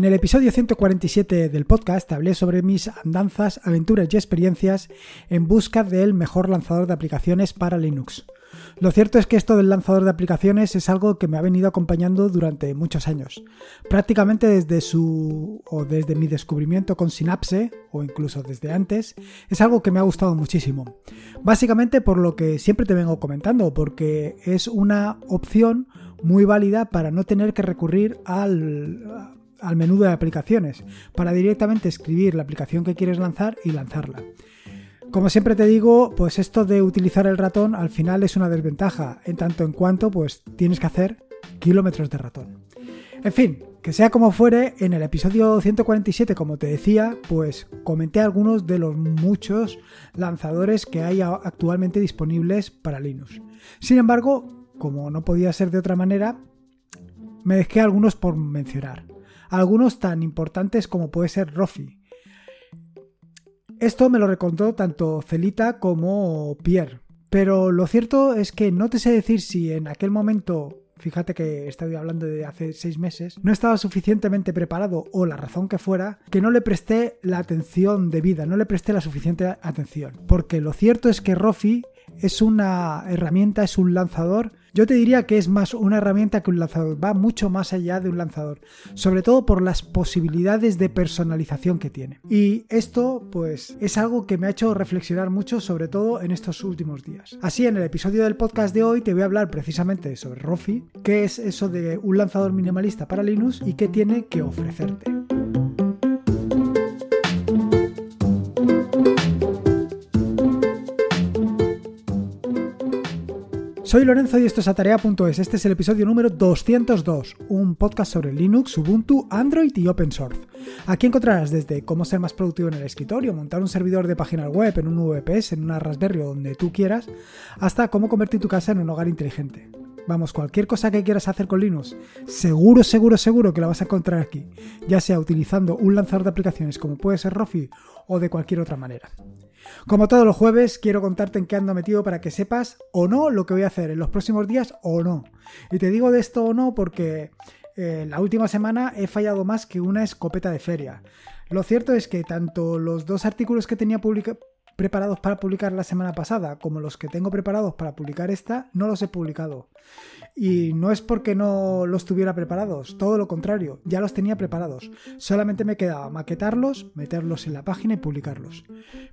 En el episodio 147 del podcast hablé sobre mis andanzas, aventuras y experiencias en busca del mejor lanzador de aplicaciones para Linux. Lo cierto es que esto del lanzador de aplicaciones es algo que me ha venido acompañando durante muchos años. Prácticamente desde su o desde mi descubrimiento con Synapse o incluso desde antes, es algo que me ha gustado muchísimo. Básicamente por lo que siempre te vengo comentando, porque es una opción muy válida para no tener que recurrir al al menú de aplicaciones para directamente escribir la aplicación que quieres lanzar y lanzarla. Como siempre te digo, pues esto de utilizar el ratón al final es una desventaja, en tanto en cuanto pues tienes que hacer kilómetros de ratón. En fin, que sea como fuere, en el episodio 147, como te decía, pues comenté algunos de los muchos lanzadores que hay actualmente disponibles para Linux. Sin embargo, como no podía ser de otra manera, me dejé algunos por mencionar algunos tan importantes como puede ser Rofi. Esto me lo recontó tanto Celita como Pierre, pero lo cierto es que no te sé decir si en aquel momento fíjate que estoy hablando de hace seis meses, no estaba suficientemente preparado o la razón que fuera, que no le presté la atención debida, no le presté la suficiente atención. Porque lo cierto es que Rofi es una herramienta, es un lanzador. Yo te diría que es más una herramienta que un lanzador, va mucho más allá de un lanzador, sobre todo por las posibilidades de personalización que tiene. Y esto pues es algo que me ha hecho reflexionar mucho, sobre todo en estos últimos días. Así en el episodio del podcast de hoy te voy a hablar precisamente sobre Rofi, qué es eso de un lanzador minimalista para Linux y qué tiene que ofrecerte. Soy Lorenzo y esto es Atarea.es. Este es el episodio número 202, un podcast sobre Linux, Ubuntu, Android y Open Source. Aquí encontrarás desde cómo ser más productivo en el escritorio, montar un servidor de página web en un VPS, en una Raspberry o donde tú quieras, hasta cómo convertir tu casa en un hogar inteligente. Vamos, cualquier cosa que quieras hacer con Linux, seguro, seguro, seguro que la vas a encontrar aquí, ya sea utilizando un lanzador de aplicaciones como puede ser Rofi o de cualquier otra manera. Como todos los jueves, quiero contarte en qué ando metido para que sepas o no lo que voy a hacer en los próximos días o no. Y te digo de esto o no porque eh, la última semana he fallado más que una escopeta de feria. Lo cierto es que tanto los dos artículos que tenía preparados para publicar la semana pasada como los que tengo preparados para publicar esta, no los he publicado. Y no es porque no los tuviera preparados, todo lo contrario, ya los tenía preparados. Solamente me quedaba maquetarlos, meterlos en la página y publicarlos.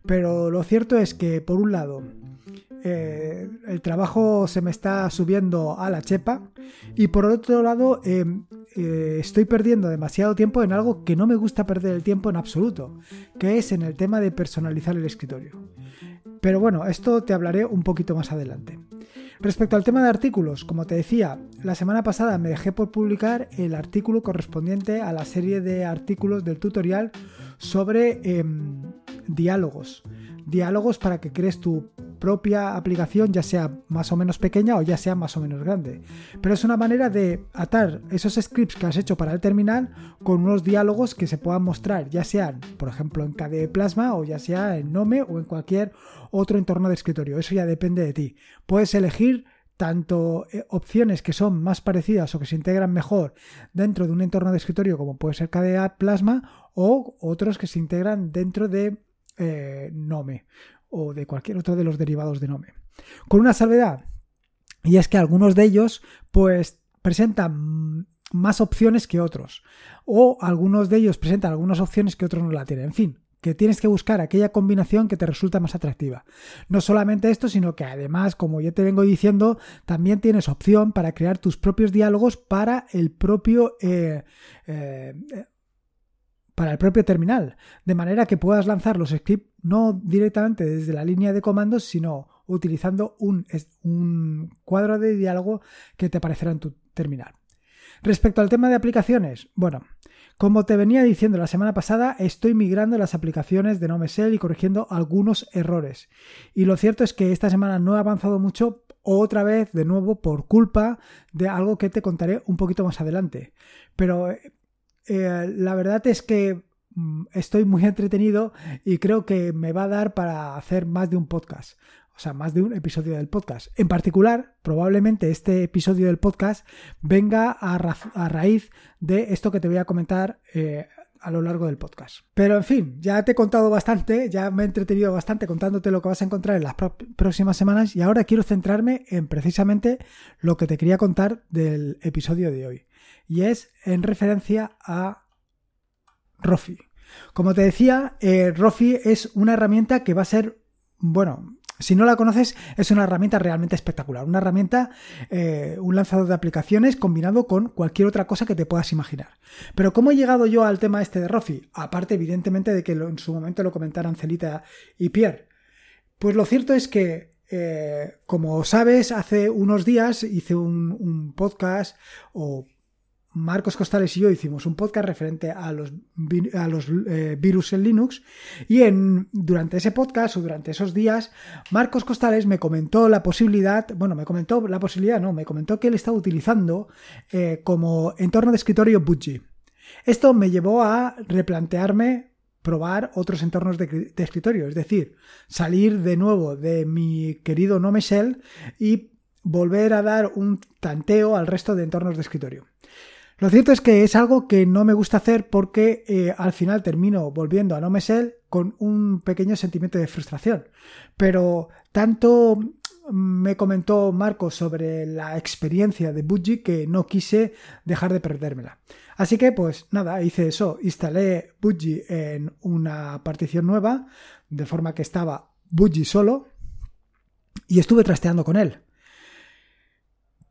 Pero lo cierto es que, por un lado, eh, el trabajo se me está subiendo a la chepa y por otro lado eh, eh, estoy perdiendo demasiado tiempo en algo que no me gusta perder el tiempo en absoluto, que es en el tema de personalizar el escritorio. Pero bueno, esto te hablaré un poquito más adelante. Respecto al tema de artículos, como te decía, la semana pasada me dejé por publicar el artículo correspondiente a la serie de artículos del tutorial sobre em, diálogos. Diálogos para que crees tu propia aplicación, ya sea más o menos pequeña o ya sea más o menos grande. Pero es una manera de atar esos scripts que has hecho para el terminal con unos diálogos que se puedan mostrar, ya sean, por ejemplo, en KDE Plasma o ya sea en Nome o en cualquier otro entorno de escritorio. Eso ya depende de ti. Puedes elegir tanto eh, opciones que son más parecidas o que se integran mejor dentro de un entorno de escritorio como puede ser KDE Plasma o otros que se integran dentro de eh, Nome o de cualquier otro de los derivados de Nome. Con una salvedad, y es que algunos de ellos pues presentan más opciones que otros, o algunos de ellos presentan algunas opciones que otros no la tienen. En fin, que tienes que buscar aquella combinación que te resulta más atractiva. No solamente esto, sino que además, como ya te vengo diciendo, también tienes opción para crear tus propios diálogos para el propio eh, eh, para el propio terminal, de manera que puedas lanzar los scripts no directamente desde la línea de comandos, sino utilizando un, cuadro de diálogo que te aparecerá en tu terminal. Respecto al tema de aplicaciones, bueno, como te venía diciendo la semana pasada, estoy migrando las aplicaciones de NoMesel y corrigiendo algunos errores. Y lo cierto es que esta semana no he avanzado mucho, otra vez, de nuevo, por culpa de algo que te contaré un poquito más adelante. Pero eh, la verdad es que mm, estoy muy entretenido y creo que me va a dar para hacer más de un podcast. o sea, más de un episodio del podcast. En particular, probablemente este episodio del podcast venga a, raíz de esto que te voy a comentar eh, a lo largo del podcast. Pero en fin, ya te he contado bastante, ya me he entretenido bastante contándote lo que vas a encontrar en las próximas semanas y ahora quiero centrarme en precisamente lo que te quería contar del episodio de hoy. Y es en referencia a Rofi. Como te decía, eh, Rofi es una herramienta que va a ser, bueno, si no la conoces, es una herramienta realmente espectacular. Una herramienta, eh, un lanzador de aplicaciones combinado con cualquier otra cosa que te puedas imaginar. Pero ¿cómo he llegado yo al tema este de Rofi? Aparte, evidentemente, de que en su momento lo comentaran Celita y Pierre. Pues lo cierto es que, eh, como sabes, hace unos días hice un, un podcast o Marcos Costales y yo hicimos un podcast referente a los, eh, virus en Linux y en, durante ese podcast o durante esos días Marcos Costales me comentó la posibilidad, bueno, me comentó la posibilidad, no, me comentó que él estaba utilizando eh, como entorno de escritorio Budgie. Esto me llevó a replantearme probar otros entornos de, escritorio, es decir, salir de nuevo de mi querido Nome Shell y volver a dar un tanteo al resto de entornos de escritorio. Lo cierto es que es algo que no me gusta hacer porque eh, al final termino volviendo a No Me con un pequeño sentimiento de frustración. Pero tanto me comentó Marco sobre la experiencia de Budgie que no quise dejar de perdérmela. Así que pues nada, hice eso, instalé Budgie en una partición nueva, de forma que estaba Budgie solo, y estuve trasteando con él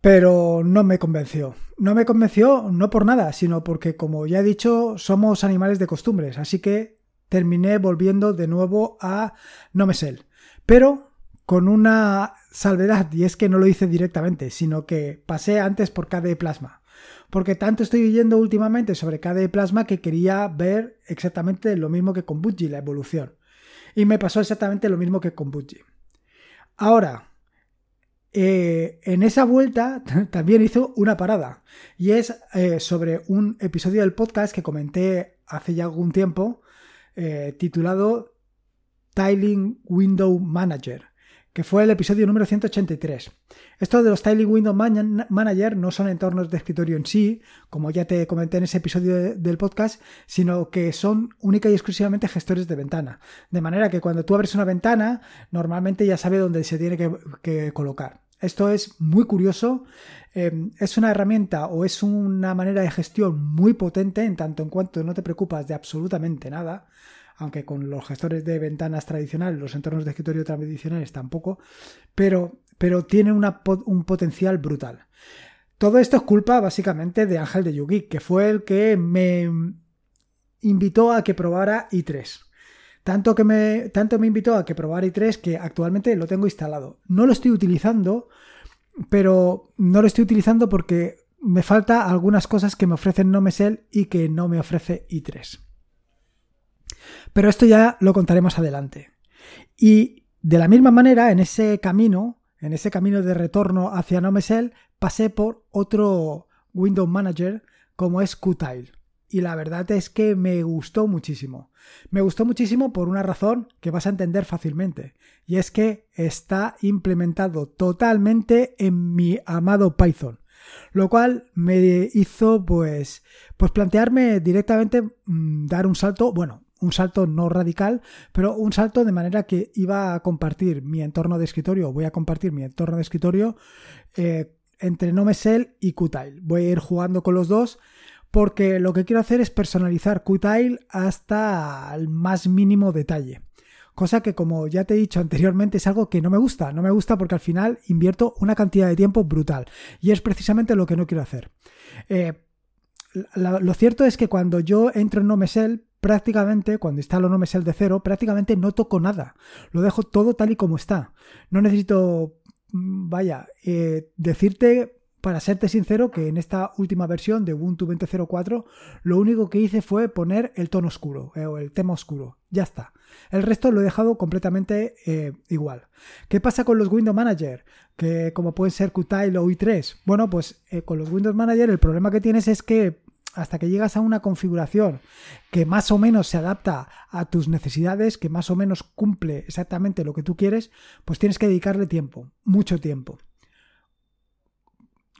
pero no me convenció. No me convenció no por nada, sino porque, como ya he dicho, somos animales de costumbres, así que terminé volviendo de nuevo a Nomesel. Pero con una salvedad, y es que no lo hice directamente, sino que pasé antes por KDE Plasma. Porque tanto estoy oyendo últimamente sobre KDE Plasma que quería ver exactamente lo mismo que con Budgie, la evolución. Y me pasó exactamente lo mismo que con Budgie. Ahora, eh, en esa vuelta también hizo una parada y es eh, sobre un episodio del podcast que comenté hace ya algún tiempo eh, titulado Tiling Window Manager que fue el episodio número 183. Esto de los Tiling Window Manager no son entornos de escritorio en sí, como ya te comenté en ese episodio del podcast, sino que son única y exclusivamente gestores de ventana. De manera que cuando tú abres una ventana, normalmente ya sabe dónde se tiene que colocar. Esto es muy curioso. Eh, es una herramienta o es una manera de gestión muy potente en tanto en cuanto no te preocupas de absolutamente nada, aunque con los gestores de ventanas tradicionales, los entornos de escritorio tradicionales tampoco, pero, pero tiene un potencial brutal. Todo esto es culpa básicamente de Ángel de Yugi, que fue el que me invitó a que probara i3. Tanto que me, tanto me invitó a que probara i3 que actualmente lo tengo instalado. No lo estoy utilizando, pero no lo estoy utilizando porque me falta algunas cosas que me ofrecen NoMesel y que no me ofrece i3. Pero esto ya lo contaremos adelante. Y de la misma manera, en ese camino, en ese camino de retorno hacia NoMesel, pasé por otro Windows Manager como es Qtile y la verdad es que me gustó muchísimo. Me gustó muchísimo por una razón que vas a entender fácilmente, y es que está implementado totalmente en mi amado Python, lo cual me hizo pues pues plantearme directamente mm, dar un salto, bueno, un salto no radical, pero un salto de manera que iba a compartir mi entorno de escritorio, voy a compartir mi entorno de escritorio eh, entre Nomesel y Qtile. Voy a ir jugando con los dos porque lo que quiero hacer es personalizar Qtile hasta el más mínimo detalle. Cosa que, como ya te he dicho anteriormente, es algo que no me gusta. No me gusta porque al final invierto una cantidad de tiempo brutal. Y es precisamente lo que no quiero hacer. Eh, lo cierto es que cuando yo entro en NoMesel, prácticamente, cuando instalo NoMesel de cero, prácticamente no toco nada. Lo dejo todo tal y como está. No necesito, mm, vaya, eh, decirte para serte sincero, que en esta última versión de Ubuntu 20.04 lo único que hice fue poner el tono oscuro eh, o el tema oscuro. Ya está. El resto lo he dejado completamente eh, igual. ¿Qué pasa con los Windows Manager? Que como pueden ser Qtile o i3. Bueno, pues eh, con los Windows Manager el problema que tienes es que hasta que llegas a una configuración que más o menos se adapta a tus necesidades, que más o menos cumple exactamente lo que tú quieres, pues tienes que dedicarle tiempo, mucho tiempo.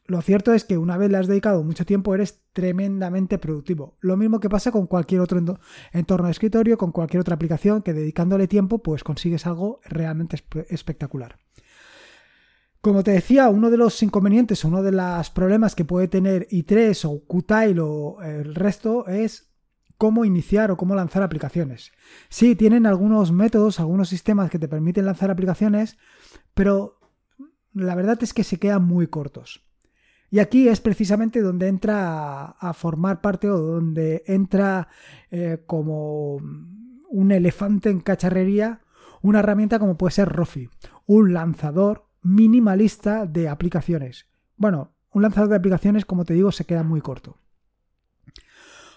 Lo cierto es que una vez le has dedicado mucho tiempo eres tremendamente productivo. Lo mismo que pasa con cualquier otro entorno de escritorio, con cualquier otra aplicación, que dedicándole tiempo pues consigues algo realmente espectacular. Como te decía, uno de los inconvenientes, uno de los problemas que puede tener i3 o Qtile o el resto es cómo iniciar o cómo lanzar aplicaciones. Sí, tienen algunos métodos, algunos sistemas que te permiten lanzar aplicaciones, pero la verdad es que se quedan muy cortos. Y aquí es precisamente donde entra a, formar parte o donde entra eh, como un elefante en cacharrería una herramienta como puede ser Rofi, un lanzador minimalista de aplicaciones. Bueno, un lanzador de aplicaciones, como te digo, se queda muy corto.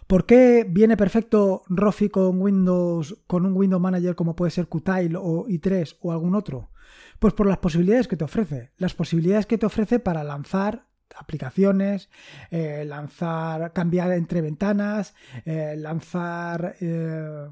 ¿Por qué viene perfecto Rofi con Windows, con un Windows Manager como puede ser Qtile o i3 o algún otro? Pues por las posibilidades que te ofrece. Las posibilidades que te ofrece para lanzar aplicaciones, eh, lanzar, cambiar entre ventanas, eh, lanzar eh,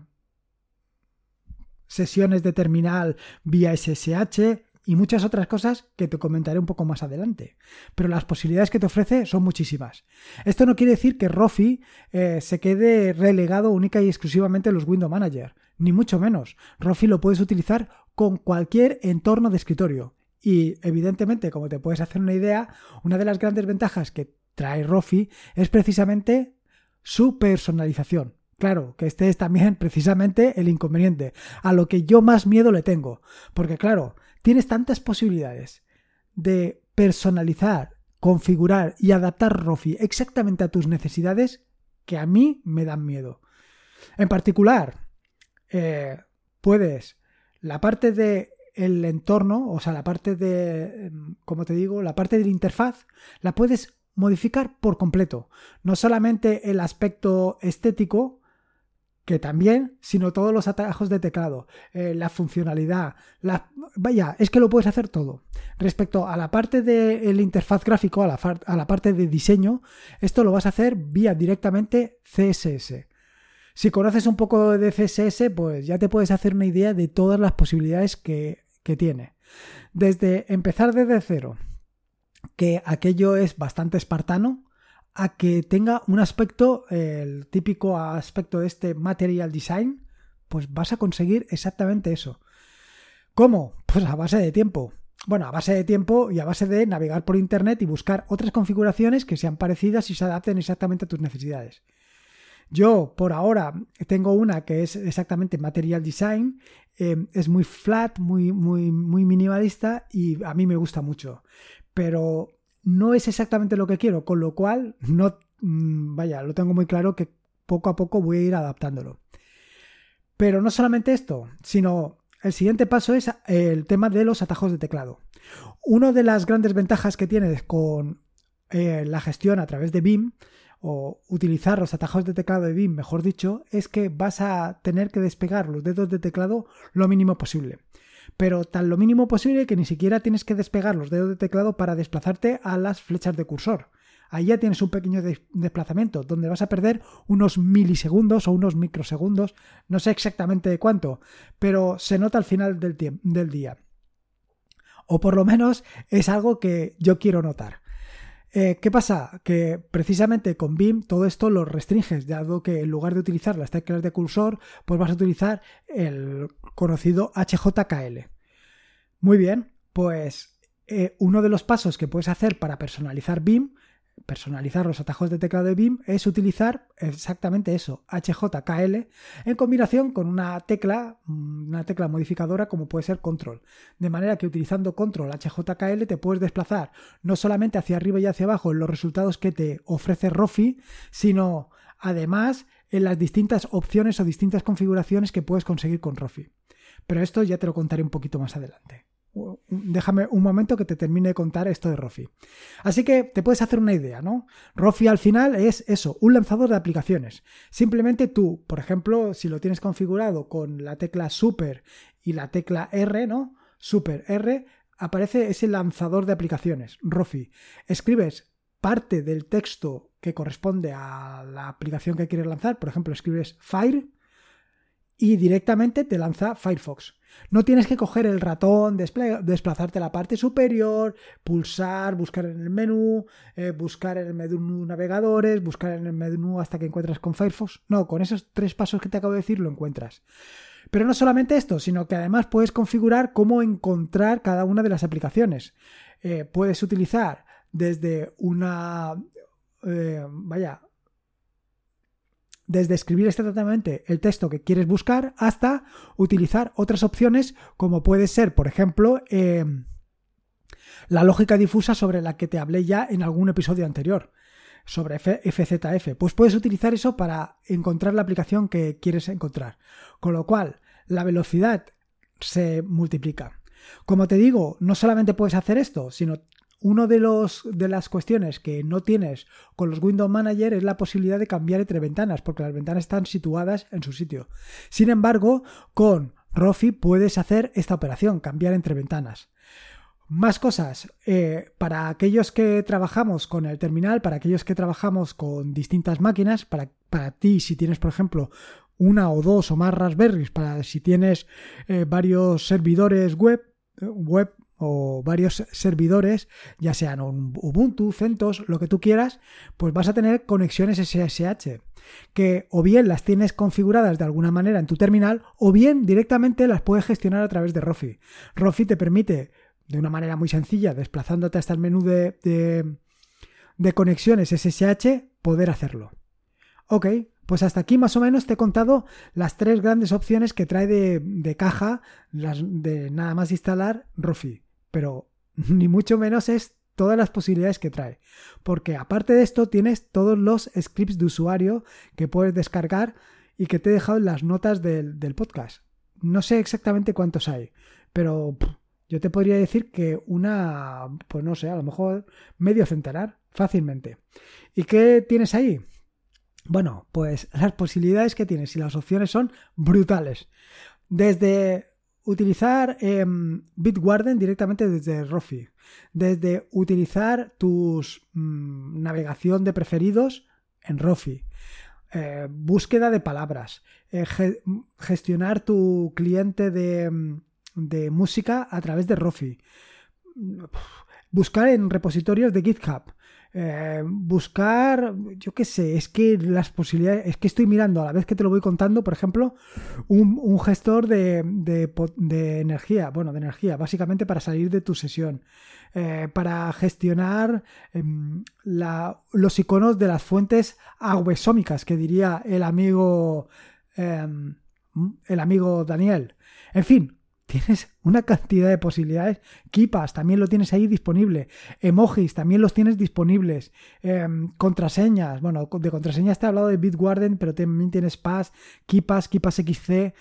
sesiones de terminal vía SSH y muchas otras cosas que te comentaré un poco más adelante. Pero las posibilidades que te ofrece son muchísimas. Esto no quiere decir que Rofi se quede relegado única y exclusivamente a los Windows Manager, ni mucho menos. Rofi lo puedes utilizar con cualquier entorno de escritorio. Y evidentemente, como te puedes hacer una idea, una de las grandes ventajas que trae Rofi es precisamente su personalización. Claro, que este es también precisamente el inconveniente, a lo que yo más miedo le tengo. Porque claro, tienes tantas posibilidades de personalizar, configurar y adaptar Rofi exactamente a tus necesidades que a mí me dan miedo. En particular, eh, puedes la parte de el entorno, o sea, la parte de, como te digo, la parte de la interfaz, la puedes modificar por completo. No solamente el aspecto estético, que también, sino todos los atajos de teclado, eh, la funcionalidad, la... vaya, es que lo puedes hacer todo. Respecto a la parte de la interfaz gráfico, a la, a la parte de diseño, esto lo vas a hacer vía directamente CSS. Si conoces un poco de CSS, pues ya te puedes hacer una idea de todas las posibilidades que que tiene. Desde empezar desde cero, que aquello es bastante espartano, a que tenga un aspecto, el típico aspecto de este material design, pues vas a conseguir exactamente eso. ¿Cómo? Pues a base de tiempo. Bueno, a base de tiempo y a base de navegar por internet y buscar otras configuraciones que sean parecidas y se adapten exactamente a tus necesidades. Yo por ahora tengo una que es exactamente Material Design, em, es muy flat, muy, muy, muy minimalista y a mí me gusta mucho, pero no es exactamente lo que quiero, con lo cual no, mm, vaya, lo tengo muy claro que poco a poco voy a ir adaptándolo. Pero no solamente esto, sino el siguiente paso es el tema de los atajos de teclado. Una de las grandes ventajas que tienes con eh, la gestión a través de BIM o utilizar los atajos de teclado de BIM, mejor dicho, es que vas a tener que despegar los dedos de teclado lo mínimo posible. Pero tan lo mínimo posible que ni siquiera tienes que despegar los dedos de teclado para desplazarte a las flechas de cursor. Ahí ya tienes un pequeño desplazamiento donde vas a perder unos milisegundos o unos microsegundos, no sé exactamente de cuánto, pero se nota al final del, del día. O por lo menos es algo que yo quiero notar. Eh, ¿Qué pasa? Que precisamente con BIM todo esto lo restringes, dado que en lugar de utilizar las teclas de cursor, pues vas a utilizar el conocido HJKL. Muy bien, pues eh, uno de los pasos que puedes hacer para personalizar BIM personalizar los atajos de teclado de BIM es utilizar exactamente eso, HJKL, en combinación con una tecla, mm, una tecla modificadora como puede ser control. De manera que utilizando control HJKL te puedes desplazar no solamente hacia arriba y hacia abajo en los resultados que te ofrece Rofi, sino además en las distintas opciones o distintas configuraciones que puedes conseguir con Rofi. Pero esto ya te lo contaré un poquito más adelante déjame un momento que te termine de contar esto de Rofi. Así que te puedes hacer una idea, ¿no? Rofi al final es eso, un lanzador de aplicaciones. Simplemente tú, por ejemplo, si lo tienes configurado con la tecla Super y la tecla R, ¿no? Super R, aparece ese lanzador de aplicaciones, Rofi. Escribes parte del texto que corresponde a la aplicación que quieres lanzar. Por ejemplo, escribes Fire y directamente te lanza Firefox. No tienes que coger el ratón, desplazarte a la parte superior, pulsar, buscar en el menú, eh, buscar en el menú navegadores, buscar en el menú hasta que encuentras con Firefox. No, con esos tres pasos que te acabo de decir lo encuentras. Pero no solamente esto, sino que además puedes configurar cómo encontrar cada una de las aplicaciones. Eh, puedes utilizar desde una... Eh, vaya, desde escribir exactamente el texto que quieres buscar hasta utilizar otras opciones como puede ser, por ejemplo, em, la lógica difusa sobre la que te hablé ya en algún episodio anterior, sobre FZF. Pues puedes utilizar eso para encontrar la aplicación que quieres encontrar. Con lo cual, la velocidad se multiplica. Como te digo, no solamente puedes hacer esto, sino una de, de las cuestiones que no tienes con los Windows Manager es la posibilidad de cambiar entre ventanas, porque las ventanas están situadas en su sitio. Sin embargo, con Rofi puedes hacer esta operación, cambiar entre ventanas. Más cosas, eh, para aquellos que trabajamos con el terminal, para aquellos que trabajamos con distintas máquinas, para, para ti si tienes, por ejemplo, una o dos o más Raspberries, para si tienes eh, varios servidores web, eh, web o varios servidores, ya sean Ubuntu, CentOS, lo que tú quieras, pues vas a tener conexiones SSH, que o bien las tienes configuradas de alguna manera en tu terminal, o bien directamente las puedes gestionar a través de Rofi. Rofi te permite, de una manera muy sencilla, desplazándote hasta el menú de, de, conexiones SSH, poder hacerlo. Ok, pues hasta aquí más o menos te he contado las tres grandes opciones que trae de, de caja, las de nada más instalar Rofi pero ni mucho menos es todas las posibilidades que trae. Porque aparte de esto tienes todos los scripts de usuario que puedes descargar y que te he dejado en las notas del, podcast. No sé exactamente cuántos hay, pero yo te podría decir que una, pues no sé, a lo mejor medio centenar, fácilmente. ¿Y qué tienes ahí? Bueno, pues las posibilidades que tienes y las opciones son brutales. Desde utilizar em, Bitwarden directamente desde Rofi, desde utilizar tus mm, navegación de preferidos en Rofi, eh, búsqueda de palabras, eh, gestionar tu cliente de, mm, de, música a través de Rofi, buscar en repositorios de GitHub, eh, buscar, yo qué sé, es que las posibilidades, es que estoy mirando a la vez que te lo voy contando, por ejemplo, un, gestor de, energía, bueno, de energía, básicamente para salir de tu sesión, eh, para gestionar em, los iconos de las fuentes aguesómicas, que diría el amigo, em, el amigo Daniel. En fin, tienes una cantidad de posibilidades. Kipas también lo tienes ahí disponible. Emojis también los tienes disponibles. Em, contraseñas, bueno, de contraseñas te he hablado de Bitwarden, pero también tienes Pass, Kipas, Kipas XC.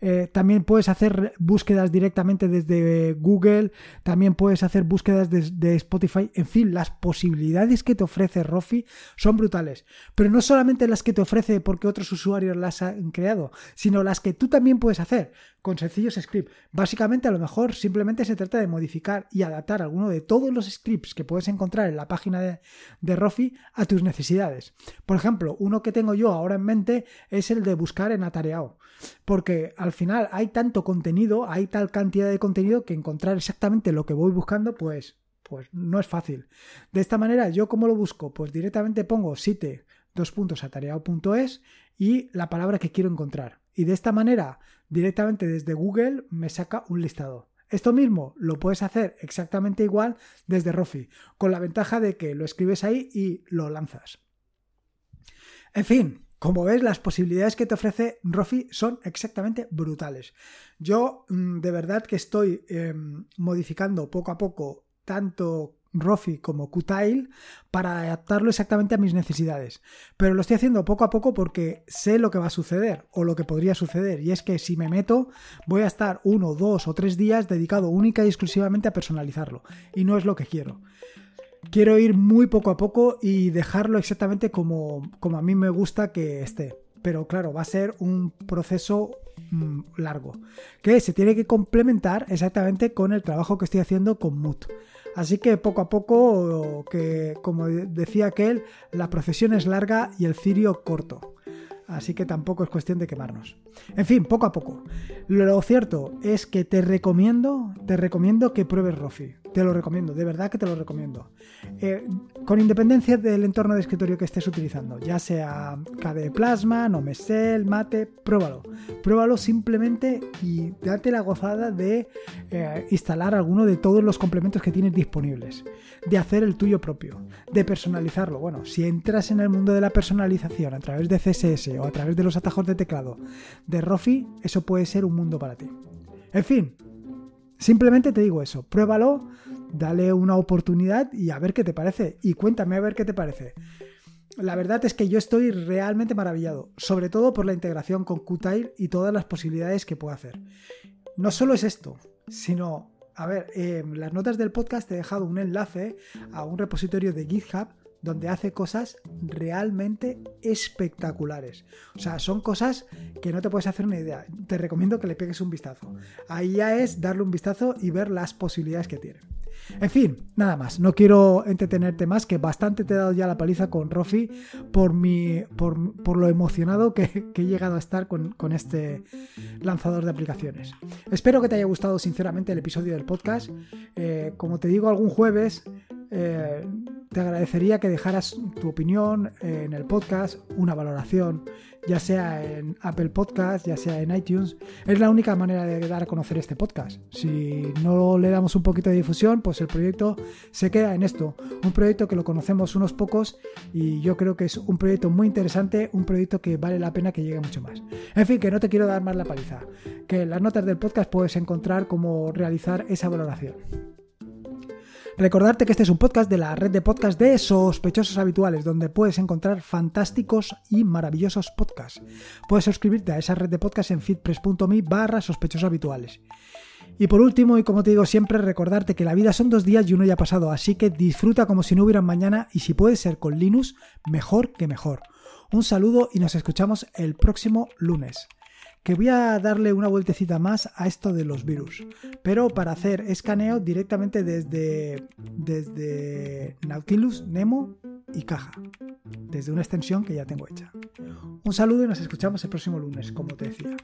Eh, también puedes hacer búsquedas directamente desde Google, también puedes hacer búsquedas desde Spotify. En fin, las posibilidades que te ofrece Rofi son brutales. Pero no solamente las que te ofrece porque otros usuarios las han creado, sino las que tú también puedes hacer con sencillos scripts. Básicamente, a lo mejor simplemente se trata de modificar y adaptar alguno de todos los scripts que puedes encontrar en la página de, Rofi a tus necesidades. Por ejemplo, uno que tengo yo ahora en mente es el de buscar en Atareao. Porque al final hay tanto contenido, hay tal cantidad de contenido que encontrar exactamente lo que voy buscando, pues, pues no es fácil. De esta manera, ¿yo cómo lo busco? Pues directamente pongo site dos puntos atareado.es y la palabra que quiero encontrar. Y de esta manera, directamente desde Google me saca un listado. Esto mismo lo puedes hacer exactamente igual desde Rofi, con la ventaja de que lo escribes ahí y lo lanzas. En fin, como ves, las posibilidades que te ofrece Rofi son exactamente brutales. Yo mm, de verdad que estoy em, modificando poco a poco tanto Rofi como Qtile para adaptarlo exactamente a mis necesidades. Pero lo estoy haciendo poco a poco porque sé lo que va a suceder o lo que podría suceder. Y es que si me meto voy a estar uno, dos o tres días dedicado única y exclusivamente a personalizarlo. Y no es lo que quiero quiero ir muy poco a poco y dejarlo exactamente como, como a mí me gusta que esté. Pero claro, va a ser un proceso mm, largo, que se tiene que complementar exactamente con el trabajo que estoy haciendo con Mood. Así que poco a poco, que como decía aquel, la procesión es larga y el cirio corto. Así que tampoco es cuestión de quemarnos. En fin, poco a poco. Lo cierto es que te recomiendo, te recomiendo que pruebes Rofi. Te lo recomiendo, de verdad que te lo recomiendo. Eh, con independencia del entorno de escritorio que estés utilizando, ya sea KDE Plasma, Nomesel, Mate, pruébalo. Pruébalo simplemente y date la gozada de eh, instalar alguno de todos los complementos que tienes disponibles, de hacer el tuyo propio, de personalizarlo. Bueno, si entras en el mundo de la personalización a través de CSS o a través de los atajos de teclado de Rofi, eso puede ser un mundo para ti. En fin, simplemente te digo eso, pruébalo dale una oportunidad y a ver qué te parece. Y cuéntame a ver qué te parece. La verdad es que yo estoy realmente maravillado, sobre todo por la integración con Qtile y todas las posibilidades que puede hacer. No solo es esto, sino, a ver, en las notas del podcast he dejado un enlace a un repositorio de GitHub donde hace cosas realmente espectaculares. O sea, son cosas que no te puedes hacer una idea. Te recomiendo que le pegues un vistazo. Ahí ya es darle un vistazo y ver las posibilidades que tiene. En fin, nada más. No quiero entretenerte más, que bastante te he dado ya la paliza con Rofi por, mi, por, lo emocionado que, he llegado a estar con, este lanzador de aplicaciones. Espero que te haya gustado sinceramente el episodio del podcast. Eh, como te digo, algún jueves eh, te agradecería que dejaras tu opinión en el podcast, una valoración, ya sea en Apple Podcast, ya sea en iTunes. Es la única manera de dar a conocer este podcast. Si no le damos un poquito de difusión, pues el proyecto se queda en esto. Un proyecto que lo conocemos unos pocos y yo creo que es un proyecto muy interesante, un proyecto que vale la pena que llegue mucho más. En fin, que no te quiero dar más la paliza. Que en las notas del podcast puedes encontrar cómo realizar esa valoración. Recordarte que este es un podcast de la red de podcast de sospechosos habituales, donde puedes encontrar fantásticos y maravillosos podcasts. Puedes suscribirte a esa red de podcast en feedpress.me barra sospechosos habituales. Y por último, y como te digo siempre, recordarte que la vida son dos días y uno ya ha pasado, así que disfruta como si no hubiera mañana y si puede ser con Linux, mejor que mejor. Un saludo y nos escuchamos el próximo lunes que voy a darle una vueltecita más a esto de los virus, pero para hacer escaneo directamente desde, desde Nautilus, Nemo y Caja, desde una extensión que ya tengo hecha. Un saludo y nos escuchamos el próximo lunes, como te decía.